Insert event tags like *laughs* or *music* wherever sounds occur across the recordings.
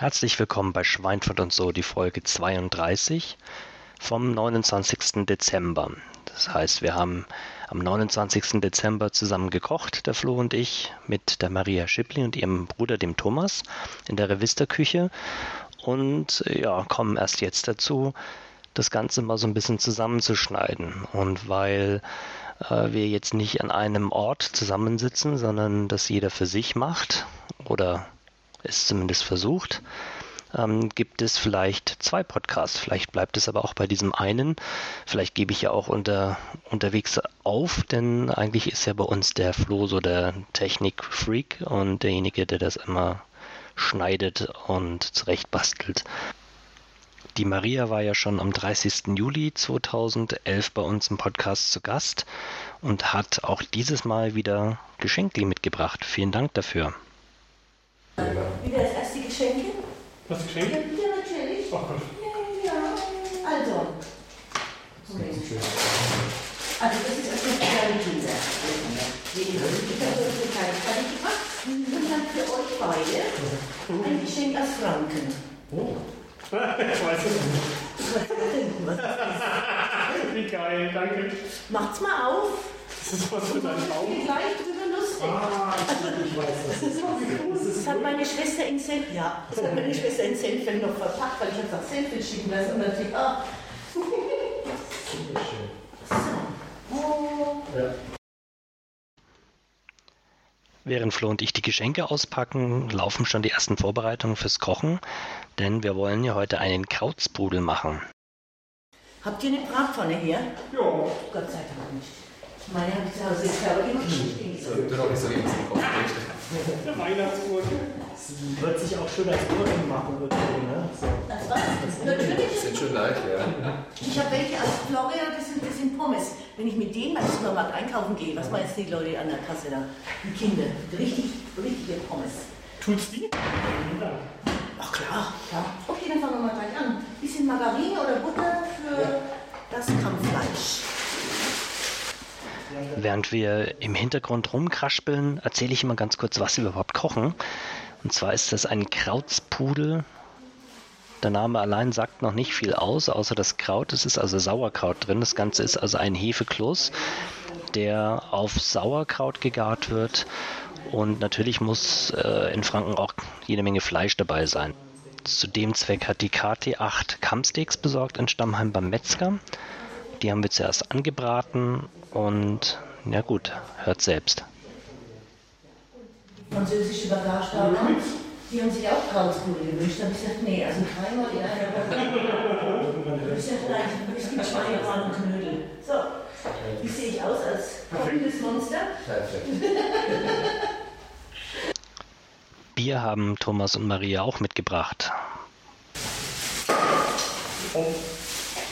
Herzlich willkommen bei Schweinfurt und so, die Folge 32 vom 29. Dezember. Das heißt, wir haben am 29. Dezember zusammen gekocht, der Flo und ich, mit der Maria Schippli und ihrem Bruder, dem Thomas, in der Revista-Küche und ja, kommen erst jetzt dazu, das Ganze mal so ein bisschen zusammenzuschneiden. Und weil äh, wir jetzt nicht an einem Ort zusammensitzen, sondern das jeder für sich macht oder es zumindest versucht, ähm, gibt es vielleicht zwei Podcasts. Vielleicht bleibt es aber auch bei diesem einen. Vielleicht gebe ich ja auch unter, unterwegs auf, denn eigentlich ist ja bei uns der Flo so der Technik-Freak und derjenige, der das immer schneidet und zurechtbastelt. Die Maria war ja schon am 30. Juli 2011 bei uns im Podcast zu Gast und hat auch dieses Mal wieder Geschenke mitgebracht. Vielen Dank dafür. Wieder das erste Geschenk? Das Geschenk? Ja, natürlich. Ach Gott. Ja, also. Also das ist erstmal für kleine Kinder. Wie. Ich habe so eine kleine Karte gemacht. Und dann für euch beide ein Geschenk aus Franken. Oh. *laughs* ich weiß es nicht. *laughs* Wie geil, danke. Macht's mal auf. Das ist was für dein Ich Bauch. bin gleich drüber lustig. Ah, ich, ich weiß das. Das ist so Das hat meine Schwester in Senf, ja, das hat meine Schwester in Senfeld noch verpackt, weil ich habe gesagt, Senfeld schicken lassen und natürlich, ah. Super schön. So. Oh. Ja. Während Flo und ich die Geschenke auspacken, laufen schon die ersten Vorbereitungen fürs Kochen, denn wir wollen ja heute einen Krautspudel machen. Habt ihr eine Bratpfanne hier? Ja. Gott sei Dank nicht. Meine habe ich zu Hause selber gemacht. Du doch nicht so eben zum Kopf. Der Weihnachtsurne. Das wird sich auch schön als Urnen machen irgendwie, ne? So. Das war's. Natürlich. Sind schön leicht, ja. Ich habe welche aus Florida, das sind, das sind Pommes. Wenn ich mit denen beim Supermarkt einkaufen gehe, was meinen die Leute an der Kasse da? Die Kinder. Richtig, richtige Pommes. Tut's die? Dank. Ach klar, klar. Okay, dann fangen wir mal gleich an. Bisschen Margarine oder Butter für das Kampffleisch. Während wir im Hintergrund rumkraspeln, erzähle ich immer ganz kurz, was wir überhaupt kochen. Und zwar ist das ein Krautspudel. Der Name allein sagt noch nicht viel aus, außer das Kraut. Es ist also Sauerkraut drin. Das Ganze ist also ein Hefekloß, der auf Sauerkraut gegart wird. Und natürlich muss äh, in Franken auch jede Menge Fleisch dabei sein. Zu dem Zweck hat die KT8 Kammsteaks besorgt in Stammheim beim Metzger. Die haben wir zuerst angebraten und ja gut, hört selbst. Französische Bagage da haben. Die haben sich auch Krautspudel gewünscht. Da habe ich gesagt, nee, also dreimal in einer Woche. *laughs* Du bist ja vielleicht ein bisschen Schweinebraten und Knödel. So, wie sehe ich aus als kochendes Monster? Perfekt. *laughs* Bier haben Thomas und Maria auch mitgebracht. Oh,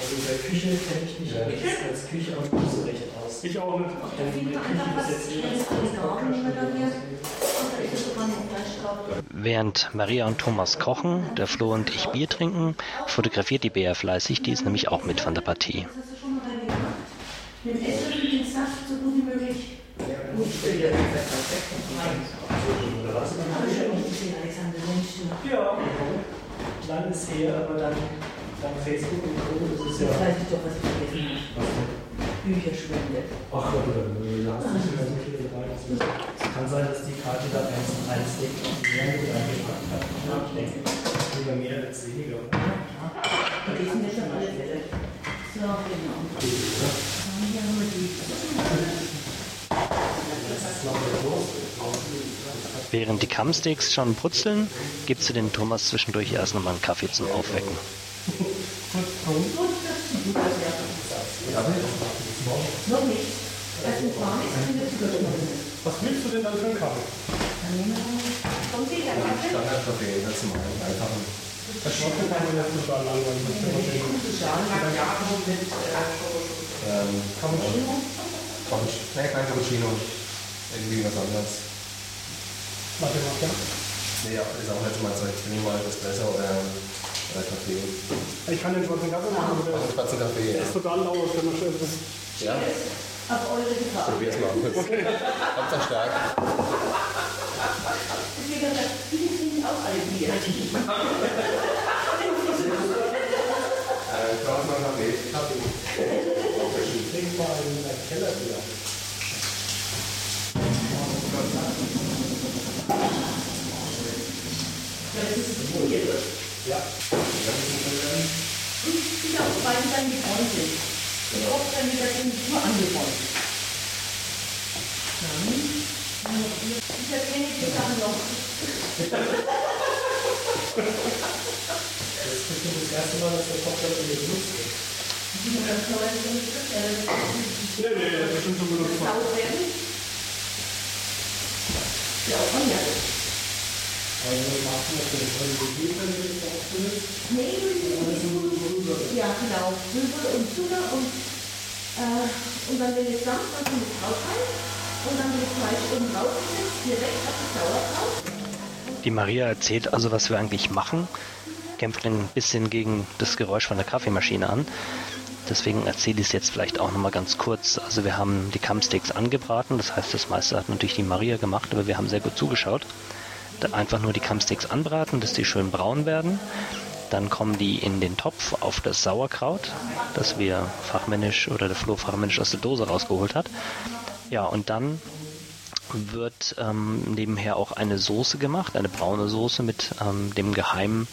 Also in der Küche kenne ich mich als, als Küche auch nicht so recht aus. ich auch nicht. Da finden wir einfach was ganz Original, nehmen wir dann hier. Und da ist es sogar noch Fleisch drauf. Während Maria und Thomas kochen, der Flo und ich Bier trinken, fotografiert die Bea fleißig, die ist nämlich auch mit von der Partie. Mit dem Esslöffel den Saft so gut wie möglich. Ja, lang ist her, aber dann, dann Facebook und Co. Das ist Jetzt ja. weiß ich doch, was ich vergessen habe. Bücherschwende. Ach Gott, hast du nicht mehr so viele ist- Es kann sein, dass die Karte da eins und eins liegt und mehr mit reingepackt hat. Ich denke, lieber mehr als weniger. Vergessen wir schon alle Fälle. So, genau. Hier haben wir die. Während die Kammsteaks schon brutzeln, gibt sie den Thomas zwischendurch erst nochmal einen Kaffee zum Aufwecken. Noch nicht. Das ist warm, ist Zuckerschnur. Was willst du denn dann für einen Kaffee? Dann nehmen wir Kommt ihr der Kaffee? Standardkaffee, das zum einen einfachen. Das schmeckt mir keine letzte Schale langweilig. Das ist immer schön. Ähm, Cappuccino? Cappuccino. Nee, kein Cappuccino. Irgendwie was anderes. Warte ja. Nee, ja, ist auch nicht mal so. Ich bin mal Espresso oder, oder Kaffee. Ich kann den schwarzen Kaffee machen, aber der schwarzen Kaffee, der ja. ist total lau. Das kann man schön. Das Ja, Auf eure Gefahr. probier's mal. Hauptsache stark. Deswegen hat er, viele kriegen auch alle Bier. Äh, brauchst du noch Kaffee? Trink mal einen Kellerbier. Das ist durch. Ja. Und wieder auf beiden Seiten gebräunt sind. Und oft dann wieder nur angebräunt. Dann, ich erkenne die Sachen noch. Das ist bestimmt das erste Mal, dass der Kopf in den. Die die äh, Nee, nee, das ist schon benutzt. Ja, auch von wenn dass ja, genau. Rübe und Zucker und, äh, und dann wenn es sanft, dann kommt es drauf rein. Und dann wird das Fleisch oben drauf gesetzt, direkt auf das Sauerkraut. Die Maria erzählt also, was wir eigentlich machen, kämpft ein bisschen gegen das Geräusch von der Kaffeemaschine an. Deswegen erzähle ich es jetzt vielleicht auch nochmal ganz kurz. Also wir haben die Kammsticks angebraten, das heißt, das meiste hat natürlich die Maria gemacht, aber wir haben sehr gut zugeschaut. Einfach nur die Kammsticks anbraten, dass die schön braun werden. Dann kommen die in den Topf auf das Sauerkraut, das wir fachmännisch oder der Flo fachmännisch aus der Dose rausgeholt hat. Ja, und dann wird ähm, nebenher auch eine Soße gemacht, eine braune Soße mit ähm, dem geheimen,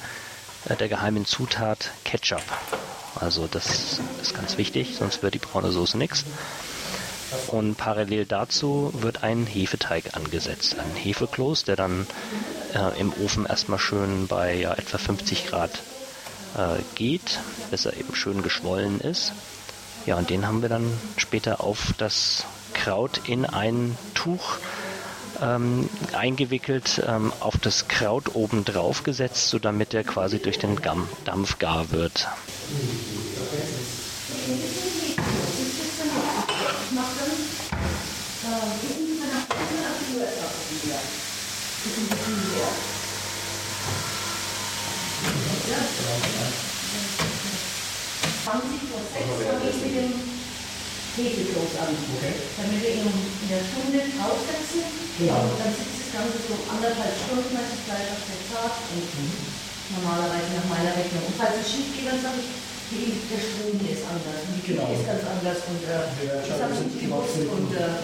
äh, der geheimen Zutat Ketchup. Also das ist ganz wichtig, sonst wird die braune Soße nichts. Und parallel dazu wird ein Hefeteig angesetzt, ein Hefekloß, der dann äh, im Ofen erstmal schön bei ja, etwa 50 Grad äh, geht, bis er eben schön geschwollen ist. Ja, und den haben wir dann später auf das Kraut in ein Tuch ähm, eingewickelt, ähm, auf das Kraut oben drauf gesetzt, so damit er quasi durch den Dampf gar wird. Ich mache dann, äh, wissen Sie, nach 85 Uhr etwas wieder. Das sind die Bier. Ja. 20 vor 6 fange ich mit dem An. Damit wir ihn in der Stunde draufsetzen. Ja. Und dann sitzt das Ganze so anderthalb Stunden, als das Fleisch auf der Zart. Und normalerweise nach meiner Rechnung. Und falls es schief geht, dann sage ich, die, der Strom hier ist anders. Und die Küche Genau. ist ganz anders. Und äh, Ja, das habe ich nicht gewusst. Und äh,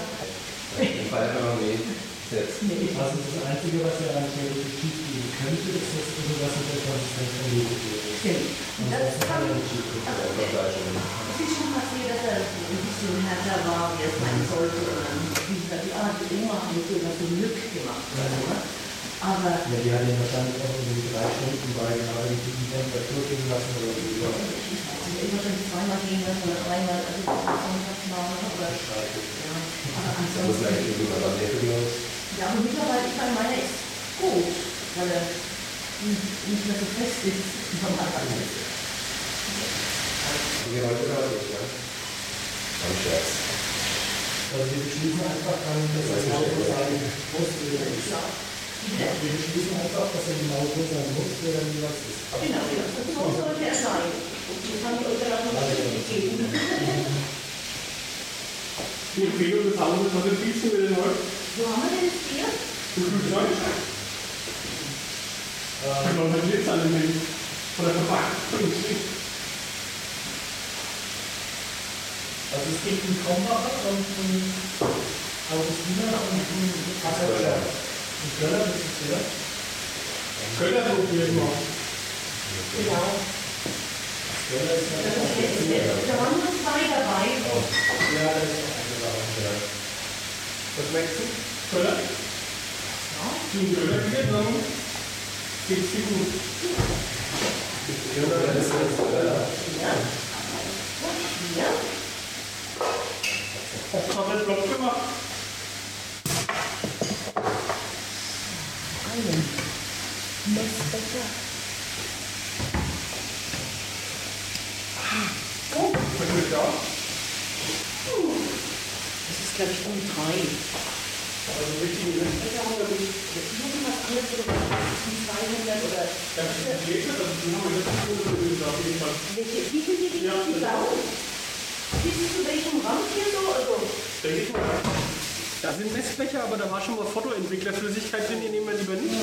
Fall einfach noch nicht. Jetzt. nee. Also das Einzige, was ja eigentlich wirklich schief gehen könnte, ist, dass irgendwas mit der Konsistenz Hefeteig ist. Stimmt. Und das kann ich, also, Einfach Fleisch und es ist schon passiert, dass er ein bisschen härter war, wie er es sein sollte. Und dann hieß die ah, die Oma hat so was so Glück gemacht. Oder so, ne? Aber Ja, die hat ihn wahrscheinlich auch irgendwie drei Stunden bei gerade die Temperatur gehen lassen oder so. Ja. ich weiß nicht, ich wahrscheinlich zweimal gehen lassen oder dreimal, also das ist sonntags mal, aber, ja. aber Das ist ansonsten. eigentlich der Videos. Ja, aber mittlerweile, ich meine, meiner ist gut, weil er nicht mehr so fest ist, wie normalerweise. Wie heute oder nicht, ja? Ein Scherz. Also wir beschließen einfach dann, dass er genau so sein muss, wie er ist. Genau, Wir beschließen einfach, dass er genau so sein muss, wie er jeweils ist. ja, so sollte er sein. Und das haben die euch dann auch noch mitgegeben. *laughs* Die Empfehlung des Hauses, was empfiehlst du mir denn heute? Wo haben wir denn das Bier? Ich glaube, das ist an dem von der Verpackung. Also es gibt einen Krombacher und einen Augustiner und einen Kasseler. Ein Göller, das ist der. Könnte er probieren mal. Genau. Göller ist Das ja ist jetzt, jetzt, da waren nur zwei dabei. Ja, das ist auch eingeladen. Was merkst du? Köller? Einen Köller gegeben haben, geht's dir gut. Das ist jetzt, äh, Ja. Und hier. Oft haben wir einen Block gemacht. Einen Messbecher. Oh, Was ist da? das ist, glaube ich, um drei. Also richtig Messbecher haben wir nicht. Irgendwas anderes oder was? Um 200 oder. Schön gelesen, also die haben wir letzte Stunde gelesen, auf jeden Fall. Welche, wie viel die Ja, die das- Blau? Bis zu welchem Rand hier so? Also, Denke ich mal. Da sind Messbecher, aber da war schon mal Fotoentwicklerflüssigkeit drin, die nehmen wir lieber nicht.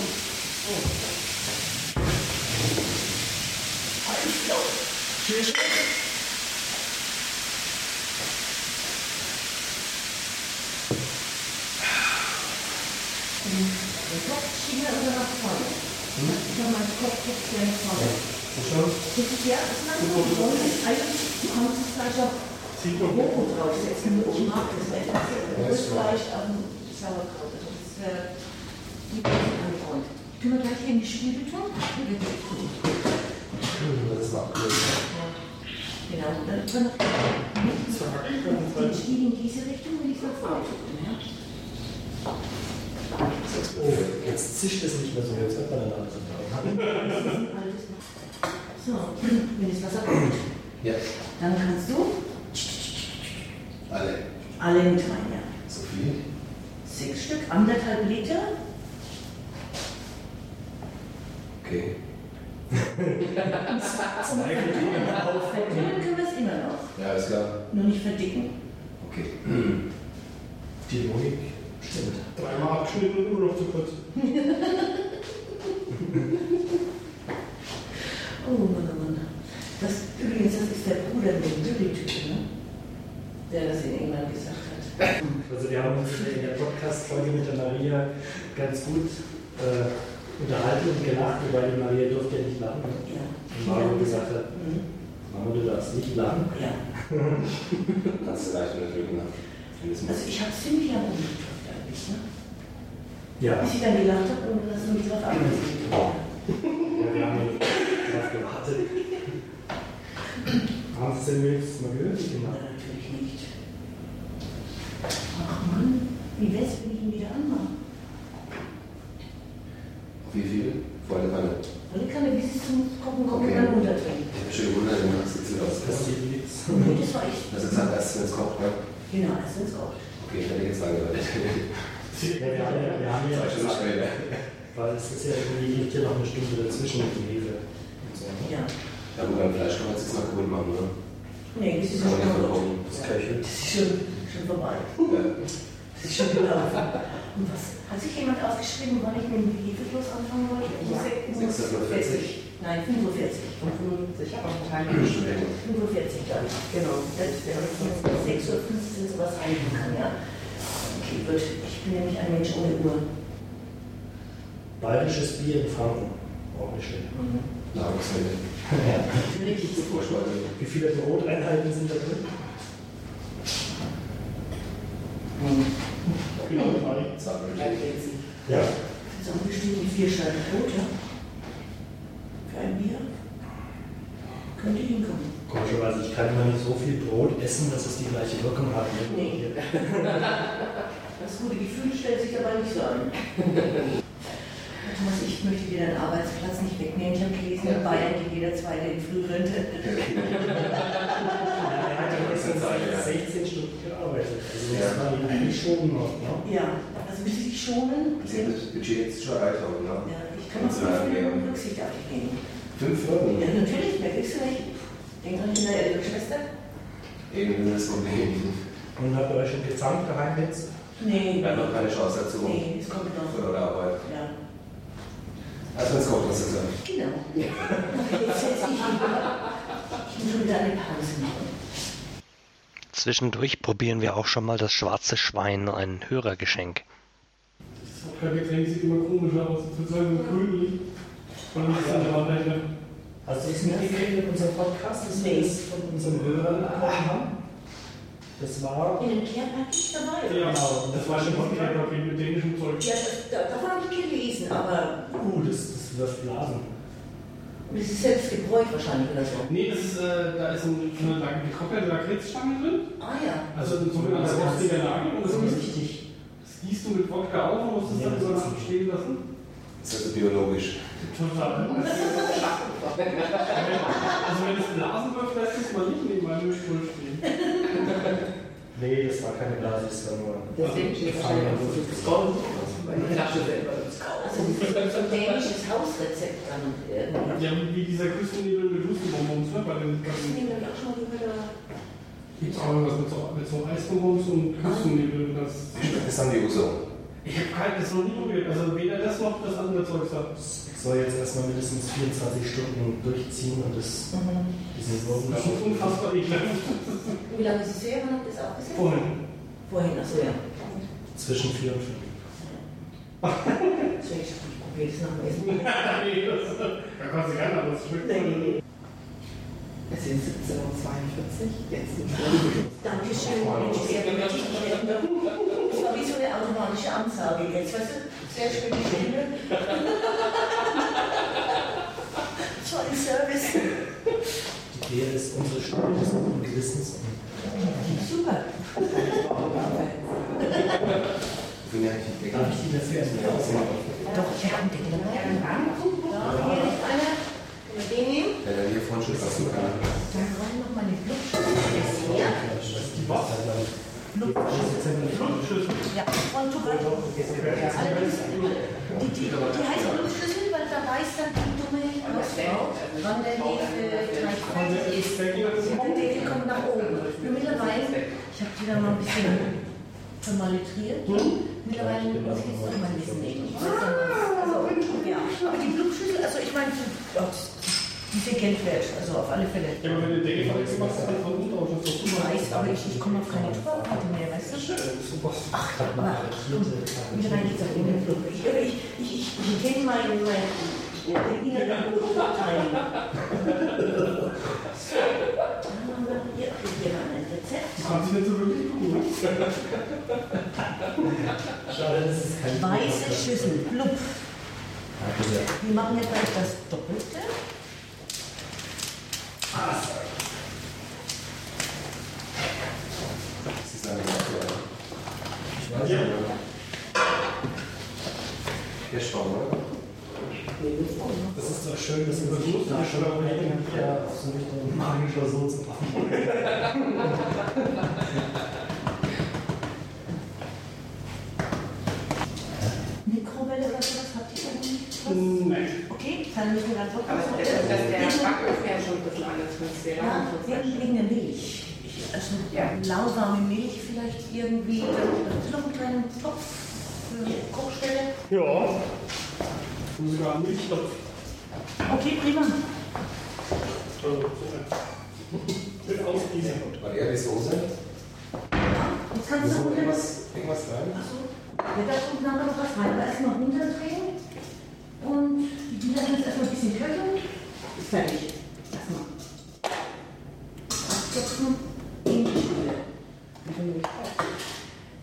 Den Kopf schieben oder nach vorne? Ich habe meinen Kopf jetzt nach vorne. Schon? Das ist ja, das macht man nicht. Eigentlich, du kannst es gleich auf Robo draufsetzen. Ich mag das nicht. Das ist Fleisch auf dem Sauerkraut. Das wäre die besten angefreundet. Können wir gleich hier in die Spüle tun? Das ist abgelöst. Genau, und dann können wir noch in diese Richtung und ich nach vorne drücken. Oh, jetzt zischt es nicht mehr so, jetzt hört man dann alles. Alles So, *clears throat* wenn das Wasser kommt, Ja, dann kannst du alle. alle mit rein, ja. So viel? Sechs Stück, anderthalb Liter. Okay. Zwei. Verdicken können wir es immer noch. Ja, ist klar. Nur nicht verdicken. Okay. *clears throat* Die Logik. Dreimal abgeschnitten und immer noch zu kurz. *laughs* Oh Mann, oh Mann. Das, übrigens, das ist der Bruder mit dem Dürri-Typ, ne? Der das in England gesagt hat. Also wir haben uns in der Podcast-Folge mit der Maria ganz gut äh, unterhalten und gelacht, weil die Maria durfte ja nicht lachen. Ja. Und Mario gesagt hat, Mhm. Mama, du darfst nicht lachen. Ja. Kannst du leicht unterdrücken, ne? Wenn es Also ich habe ziemlich am ne? Ja, Bis ich dann gelacht habe und das nur drauf angesehen habe. ja wir haben darauf gewartet. Haben Sie es denn wenigstens mal gehört? die Kinder? Ja, natürlich nicht. Ach Mann, wie wär's, wenn ich ihn wieder anmache? Wie viel? Vor der Kanne. Und ich kann ja bis zum Kochen kommen und Okay. dann runterdrehen. Ich habe schon gewundert, du machst jetzt Das aus. nichts. Nee, das war ich. Das ist halt erst, wenn es kocht, ne? Genau, erst wenn es kocht. Okay, ich hätte jetzt lange gewartet. Ja, wir haben ja, wir haben ja weil es ist ja irgendwie liegt hier noch eine Stunde dazwischen mit dem Hefe. Ne? Ja. Ja, gut, beim Fleisch kann man es jetzt mal kaputt machen, ne? Nee, das ist schon kaputt. Das. Das ist schon, schon vorbei. Ja. Das ist schon gelaufen. Und was? Hat sich jemand aufgeschrieben, wann ich mit dem Hefekloß anfangen wollte? Ja. 46. Nein, 45. 55, ich habe auch einen Teil. Studenten. 45 dann. Genau. Das wäre 6 Uhr 15 sowas eigen kann, ja. Okay, gut. Ich bin nämlich ein Mensch ohne Uhr. Bayerisches Bier in Franken. Auch nicht schlecht. Nahrungsmittel. Natürlich. Vorspeise. Wie viele Broteinheiten sind da drin? Genau, drei. Ja. So bestimmt die vier Scheiben Brot, ja? Für ein Bier? Könnte hinkommen. Komischerweise, ich kann immer nicht so viel Brot essen, dass es die gleiche Wirkung hat. ne? Nee. *laughs* Das gute Gefühl stellt sich dabei nicht so ein. *laughs* Thomas, ich möchte dir deinen Arbeitsplatz nicht wegnehmen. Ich habe gelesen, in Bayern geht jeder Zweite in Frührente. *laughs* Er hat ja letztens 16 Stunden gearbeitet. Also muss man ihn eigentlich schonen noch. Ne? Ja, also müsste ich schonen. Sie haben das Budget jetzt schon erreicht, ne? Ja, ich kann auf fünf Minuten Rücksicht auf dich nehmen. Fünf Minuten? Ja, natürlich, mehr kriegst du nicht. Denk an deine ältere Schwester. Eben das Problem. Und habt ihr euch schon gezankt daheim jetzt? Nee, Wir haben noch keine Chance dazu. nee, es kommt noch. Für eure Arbeit. Ja, Also kocht, hast du gesagt. genau. Jetzt setze ich mich Ich muss schon wieder eine Pause machen. Zwischendurch probieren wir auch schon mal das schwarze Schwein, ein Hörergeschenk. Das hat kein Getränk, sieht immer komisch aus. Sozusagen so grünlich. Und nicht so dran Hast du es mitgekriegt mit unserem Podcast, das wir Nee. jetzt von unseren Hörern bekommen haben? Das war. In dem Care-Paket dabei? Ja, Genau. das war schon ein Paket mit dänischem Zeug. Ja, das, da, davon habe ich gelesen, aber Uh, das, das wirft Blasen. das ist selbst gebräut wahrscheinlich oder so. Nee, das ist, äh, da ist ein, eine gekoppelte Lakritzstange drin. Ah ja, Also ein sogenannter rostiger Nagel. Und das, so ist ist, richtig. das gießt du mit Wodka auf und musst es Ja, dann so das nach stehen lassen. Das ist also biologisch. Total. *laughs* Also wenn es Blasen wirft, lässt es mal nicht neben einem Mischpult stehen. Nee, das war keine Blase, das war nur. Deswegen steht wahrscheinlich so viel Gold in der Flasche selber. Also so ein dänisches Hausrezept dann irgendwie. Ja, wie, dieser Küstennebel mit Hustenbonbons, ne? Bei den, wir auch schon aber Gibt es auch irgendwas mit so, mit so Eisbonbons und Küstennebel? Das, Das haben die Uso. Ich habe kein, das noch nie probiert. Also weder das noch das andere Zeug da. Es soll jetzt erstmal mindestens 24 Stunden durchziehen und das, diesen Wurm Das ist unfassbar ekelhaft. Wie lange ist es her? Wann habt ihr es aufgesetzt? Vorhin. Vorhin, achso, ja. zwischen 4 und 5. So, *laughs* ich probiere das nach dem Essen. nee, das, da kannst du gerne, aber es schmeckt Nee. Es sind 17.42 Uhr, jetzt sind Dankeschön, sehr gemütlich. Das war wie so eine automatische Ansage jetzt, weißt du? Sehr schöne Stunde. *laughs* Toll Service. Die Idee ist unsere Stunde des guten Gewissens. Super. Ich bin ja nicht Darf ich die dafür erstmal? Doch, ich habe einen Deckel. Da, hier liegt einer. Können wir den nehmen? Schon lassen kann. Dann rein noch mal den Blutschüssel. Her. Blutschüssel. Ja, von Tobago. Allerdings, die, heißt Blutschlüssel, weil da weiß dann die dumme Hausfrau, wann der Teig fertig ist. Und der kommt nach oben. Mittlerweile, ich habe die da mal ein bisschen vermalitriert. Mittlerweile muss ich jetzt doch mal ja was. Also, ja. Aber die Blutschlüssel, also ich meine, die, oh, die sind Geld wert, also auf alle Fälle. Ja, aber wenn du Deckel verletzt machst, dann von unten aus. Ich weiß, aber ich, ich komme auf keine Tupperkarte mehr, weißt du? Super. Ach, aber wieder rein geht's auf den Flug. Ich, ich, ich, ich, ich kenne meinen, meinen inneren Urteil. Hier, hier mal ein Rezept. Das hat sich nicht so wirklich gut. Schade, das ist kein Weiße Schüssel, blub. Ja. Wir machen jetzt gleich das Doppelte. Das ist eine. Ich weiß Ja. nicht. Der Schwamm, oder? Das ist doch schön, das übergeht nach schon ja, so eine magischer Sohn zu machen. Mikrowelle oder sowas habt ihr irgendwie? was? Nein. Okay, dann müssen wir dann doch Aber das, das, der Backofen ja schon der Milch. Also Ja. lauwarme Milch vielleicht irgendwie. Ist noch einen kleinen Topf für Kochstelle. Ja. Und sogar einen Milchtopf. Okay, prima. Mit Ausgießen. War der die Soße? Jetzt kannst Ist du noch noch irgendwas, irgendwas rein? Achso, ja, da kommt nachher noch was rein. Aber erstmal runterdrehen. Und die Dinger jetzt erstmal ein bisschen köcheln. Ist fertig. Abklopfen in die Schule.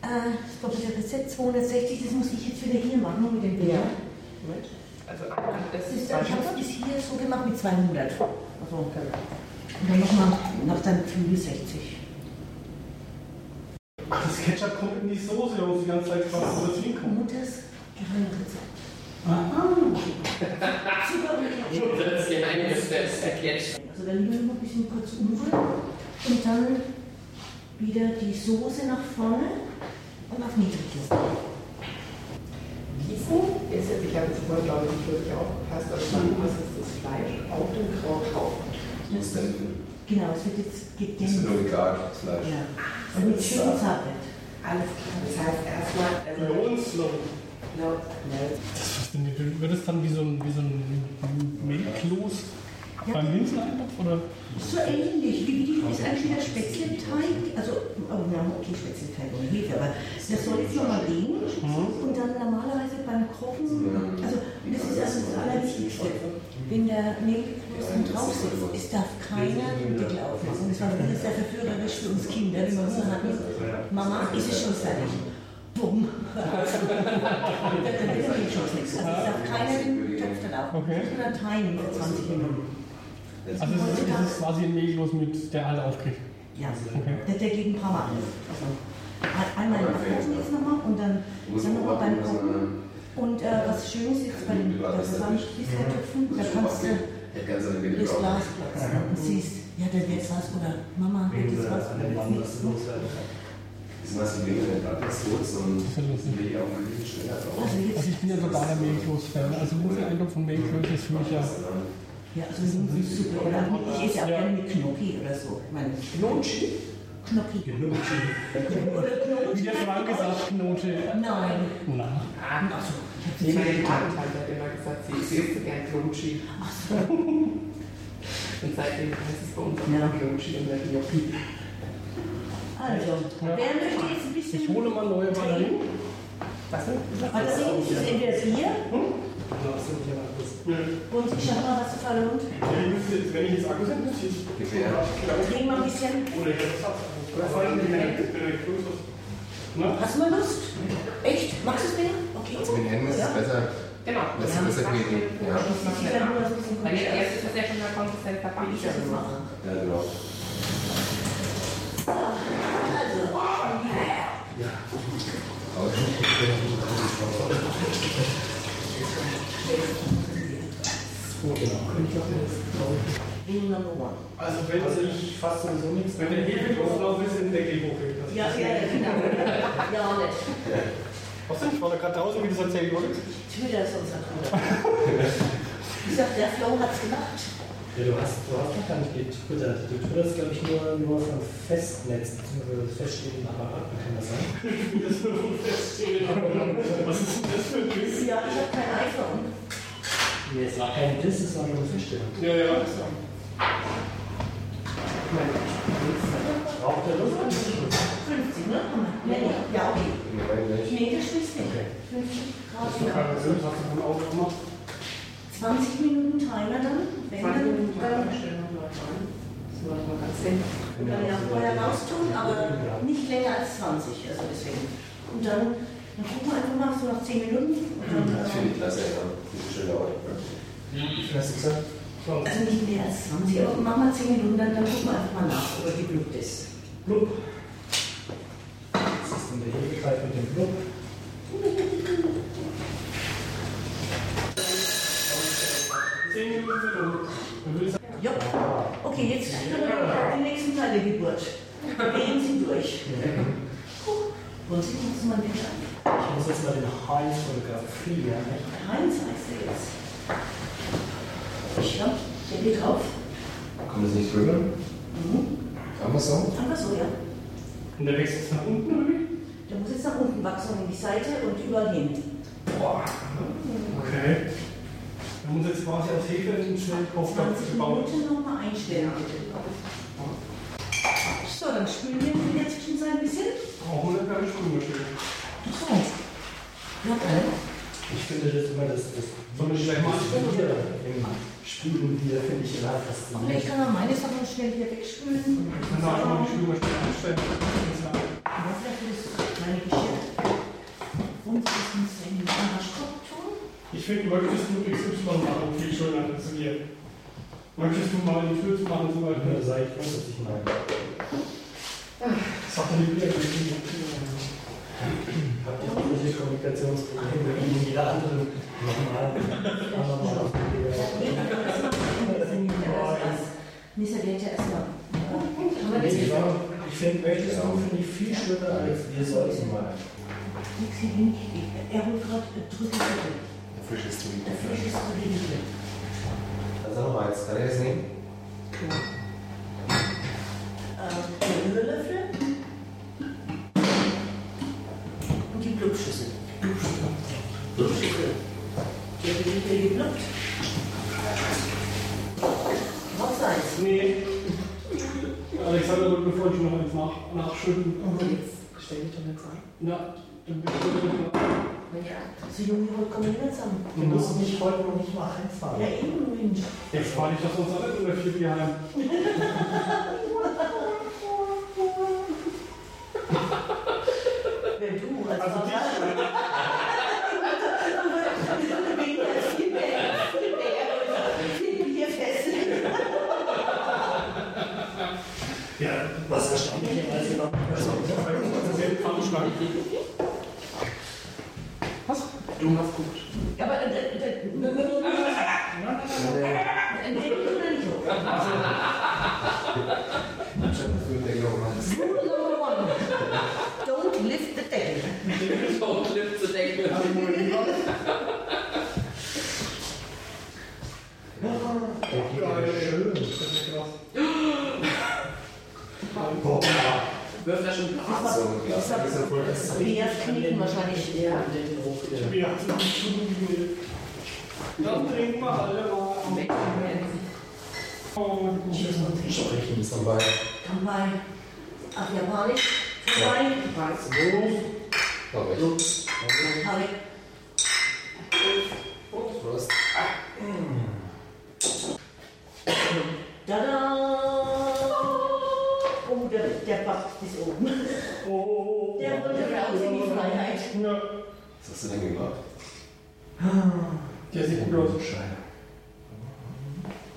Äh, das doppelte Rezept 260, das muss ich jetzt wieder hier machen mit dem Bier. Also das ist ist, ich habe es bis hier so gemacht mit 200. Also, und dann nochmal nach deinem Flügel 60. Ach, das Ketchup kommt in die Soße, da muss die ganze Zeit fast über das hinkommen. Mutters Geheimrezept. Ah. Und *laughs* Ketchup. das ist ein Steps erklärt. Also dann lieber noch ein bisschen kurz umrühren und dann wieder die Soße nach vorne und auf niedrig lassen. Gießen ist jetzt, ich habe jetzt vorhin glaube ich nicht wirklich aufgepasst, aber man muss jetzt das Fleisch auf dem Kraut drauf. Was denn? Genau, es wird jetzt Das wird gedämpft. nur gegart, das Fleisch. Ja, damit es schön zart wird. Alles klar. Das heißt erstmal, also, and slow. no, no. Was denn, wird es dann wie so ein, wie so ein Milchlos Ja. beim Linseneintopf? Oder? So ähnlich, wie die ist eigentlich wieder Spätzleteig, also, oh, wir haben okay Spätzleteig ohne Hefe, aber das soll jetzt nochmal gehen und dann normalerweise beim Kochen, also das ist also das Allerwichtigste, wenn der Mehlkloß dann drauf sitzt, es darf keiner den Deckel aufmachen. Das war wirklich sehr verführerisch für uns Kinder, wenn wir Hunger hatten. Mama, ist es schon fertig? Bumm. *laughs* dann wird der Mehlkloß nichts. Also es darf keiner den Topf dann aufmachen. Okay. Das dann teilen für 20 Minuten. Also es ist, es ist quasi ein Milchlos mit der alle aufkriegt. Ja, Okay. der, der geht ein paar Mal an. Also, einmal in der Ofen jetzt nochmal und dann, dann nochmal beim Kochen. Und äh, was schön ist jetzt bei den Zusammenschließkartoffeln, da kannst du durchs. Glas platzen und siehst, ja, da wird's was oder Mama, wird jetzt was oder wird's nichts. Das ist meistens weniger der Blatt ist ist lustig. die Milch auch ein bisschen schneller drauf. Also Also ich bin ja totaler Milchlos-Fan. Also Linseneintopf und Milchlos ist für mich ja... ja, also Linsen ist super. Oder ich esse ja auch Ja. gerne mit Gnocchi oder so. Ich meine, Gnocchi? Knocki. Knutschi. Oder Knoten. Wie der Frank gesagt, Knote. Nein. Na. Achso, Die meine Tante hat immer gesagt, sie sie isst so gern *laughs* Klutschi. Und seitdem heißt es bei uns auch Ja. Klutschi und nicht Gnocchi. Also, wer möchte jetzt ein bisschen. Ich hole mal neue Batterien. Was denn? Batterien ist es entweder Also, hast du nicht aber alles. Ja. Und ich habe mal was jetzt, wenn ich jetzt Akku sind, müsste ich. Trinken wir ein bisschen. Oder ich habe das Oder vor allem, ich größeres. Na? Hast du mal Lust? Echt? Magst du es mir? Okay. Also mit Händen ist es besser. Genau. Das ist besser gewesen. Ja. Weil erste ist ja schon das jetzt mache. Ja, genau. Also, Aber So, genau. Könnte ich auch Ring Number One. Also, wenn Also ich fasse sowieso nichts Wenn der Hebel drauf ist, in der hochgeht. Ja, ja, ja, genau. Ja, nicht. Was denn? Ich war da gerade draußen, wie das erzählt wurde. Twitter ist unser Bruder. Ich sag, der Flo hat's gemacht. Ja, du hast, du hast noch gar nicht getwittert. Du twitterst, glaube ich, nur, nur von Festnetz bzw. feststehenden Apparaten, kann das sein? *laughs* Was ist denn das für ein Ding? Ja, ich habe kein iPhone. Nee, es war kein Diss, es war nur eine Feststellung. Ja, ja. Braucht der Luft? 50, ne? Nee. Ja, okay. Nee, das stimmt nicht. Okay. 50 Grad. Hast du keine Sinn? Hast du von Auto gemacht? 20 Minuten Timer dann. Wenn 20 dann, Minuten Stellen rein. Das war mal ganz hin. dann ja vorher raustun, aber nicht länger als 20. Also deswegen. Und dann, dann gucken wir einfach mal so nach 10 Minuten. Dann, Das finde ich klasse, ja. Diese schöne Ort. Wie viel hast du gesagt? also nicht mehr als 20, aber machen wir 10 Minuten, dann, dann gucken wir einfach mal nach, ob er geblüht ist. Blub. Das ist dann der Hebegreif mit dem Blub. Ja. Okay, jetzt den nächsten Teil der Geburt. Gehen Sie durch. Und Sie müssen mal bitte an. Ich muss jetzt mal den Heinz fotografieren. Heinz heißt er jetzt. Ich glaube, der geht drauf. Kommt das nicht drüber? Mhm. Einfach so? Einfach so, ja. Und der wächst jetzt nach unten, oder wie? Der muss jetzt nach unten wachsen, in die Seite und überall hin. Boah. Okay. Dann muss jetzt quasi aus Hefe Kopfkopf 20 gebaut. Minuten nochmal einstellen, bitte. So, dann spülen wir in der Zwischenzeit ein bisschen. Brauchen wir keine Spülmaschine. So. Ja, dann. Ich finde das immer das, das die gleich mal anstellen? Bier im Spülen hier finde ich immer Ich faszinierend. kann auch meine Sachen schnell hier wegspülen. Ich kann da schon mal die Spülmaschine anstellen. Ja, vielleicht für das kleine Geschirr. Und das muss in den Waschkorb tun. Ich finde, möchtest du XY machen viel schöner wir. Möchtest du mal die Tür zu machen zum Ja, Beispiel? das sage ich was ich meine. Das hat nicht wieder gegeben. Habt ihr irgendwelche Kommunikationsprobleme wie jeder anderen normalen normalen Nisa wird ja erstmal. Ich finde, möchtest du, finde ich viel schöner als wir sollten mal. Er holt gerade drücken. Frisches ist so riesig. Also nochmal, jetzt kann ich das nehmen? Ähm, der Rührlöffel. Und die Blubschüssel. Blubschüssel. Die hat wieder geblubbt. Noch eins. Nee. Alexander bevor ich noch eins nach, nachschütten. Und jetzt. Stell dich doch nicht so an. Ja, dann bin ich Ja, so junge Leute kommen nicht zusammen. Du musst mich heute noch nicht mal einfahren. Ja, eben, Mensch. Jetzt fahre ich doch sonst alles in der 4 Bier heim. *laughs* Wenn du als Also. Weniger, viel mehr, viel mehr. Viel Bier fesseln. Ja, was erstaunlicherweise noch mehr Pfannenschlag. Was? Du hast gut. Ja, aber äh, äh, äh, entdeckt oder nicht so? Rule lift the deckel. Geil. Schön. Das ist krass. Boah. Wirft er schon Glas? So ein Glas. Das ist Bärknicken wahrscheinlich. Ja. Den hoch, der Wir Stunden Dann trinken wir alle mal. Und Sprechen ist Dabei. Kampai. Auf Japanisch. Kampai. Aber ich. Harry. Prost. Tada! Oh, der, der backt bis oben. Oh, Der wollte raus in die Freiheit. ja. Was hast du denn gemacht? Der sieht gut aus.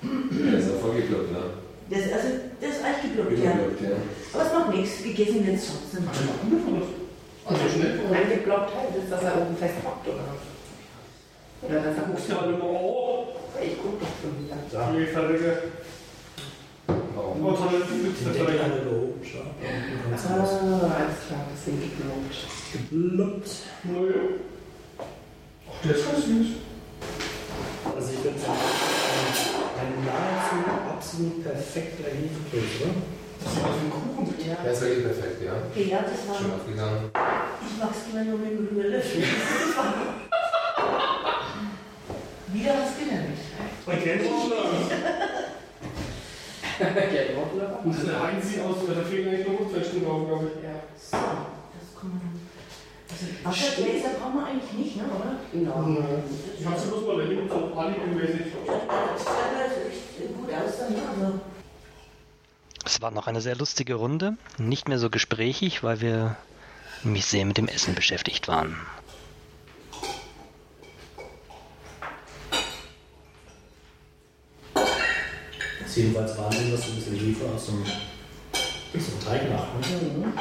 Der ist ja voll geklappt, ne? Das, also, das ist eigentlich geblockt, ja. Ja. Aber es macht nichts. Gegessen wird es trotzdem. Schnell. Eingeblockt halt ist, dass er oben festhockt, oder was? Oder dass er Guckst alle mal auf. Ich guck doch schon wieder. da. Die fertige. Warum? Oh, tolle Witze Die hat er kommt's Ah, alles klar, das sind geblockt. Geblubbt. Naja. Ach, der ist ganz süß. Also ich sagen, ein nahezu absolut perfekter Hefekäse, oder? Das wie ein Kuchen. Ja. Der ist wirklich perfekt, ja. Ja, das war. aufgegangen. Ich mag es immer nur mit dem Rührlöffel. Wieder was gelernt. Schon. Ja, die Woche Und das ist der einzige aus, da fehlen eigentlich nur Rotflechten drauf, glaube ich. Ja. So, das kann man. Also Wassergläser brauchen wir eigentlich nicht, ne, oder? Genau. Ich habe sie bloß mal dahin, so alibi-mäßig. Das sah halt echt gut aus dann, ne? Es war noch eine sehr lustige Runde, nicht mehr so gesprächig, weil wir nämlich sehr mit dem Essen beschäftigt waren. Das ist jedenfalls Wahnsinn, dass du ein bisschen Hefe aus dem, aus dem Teig machst. Ne?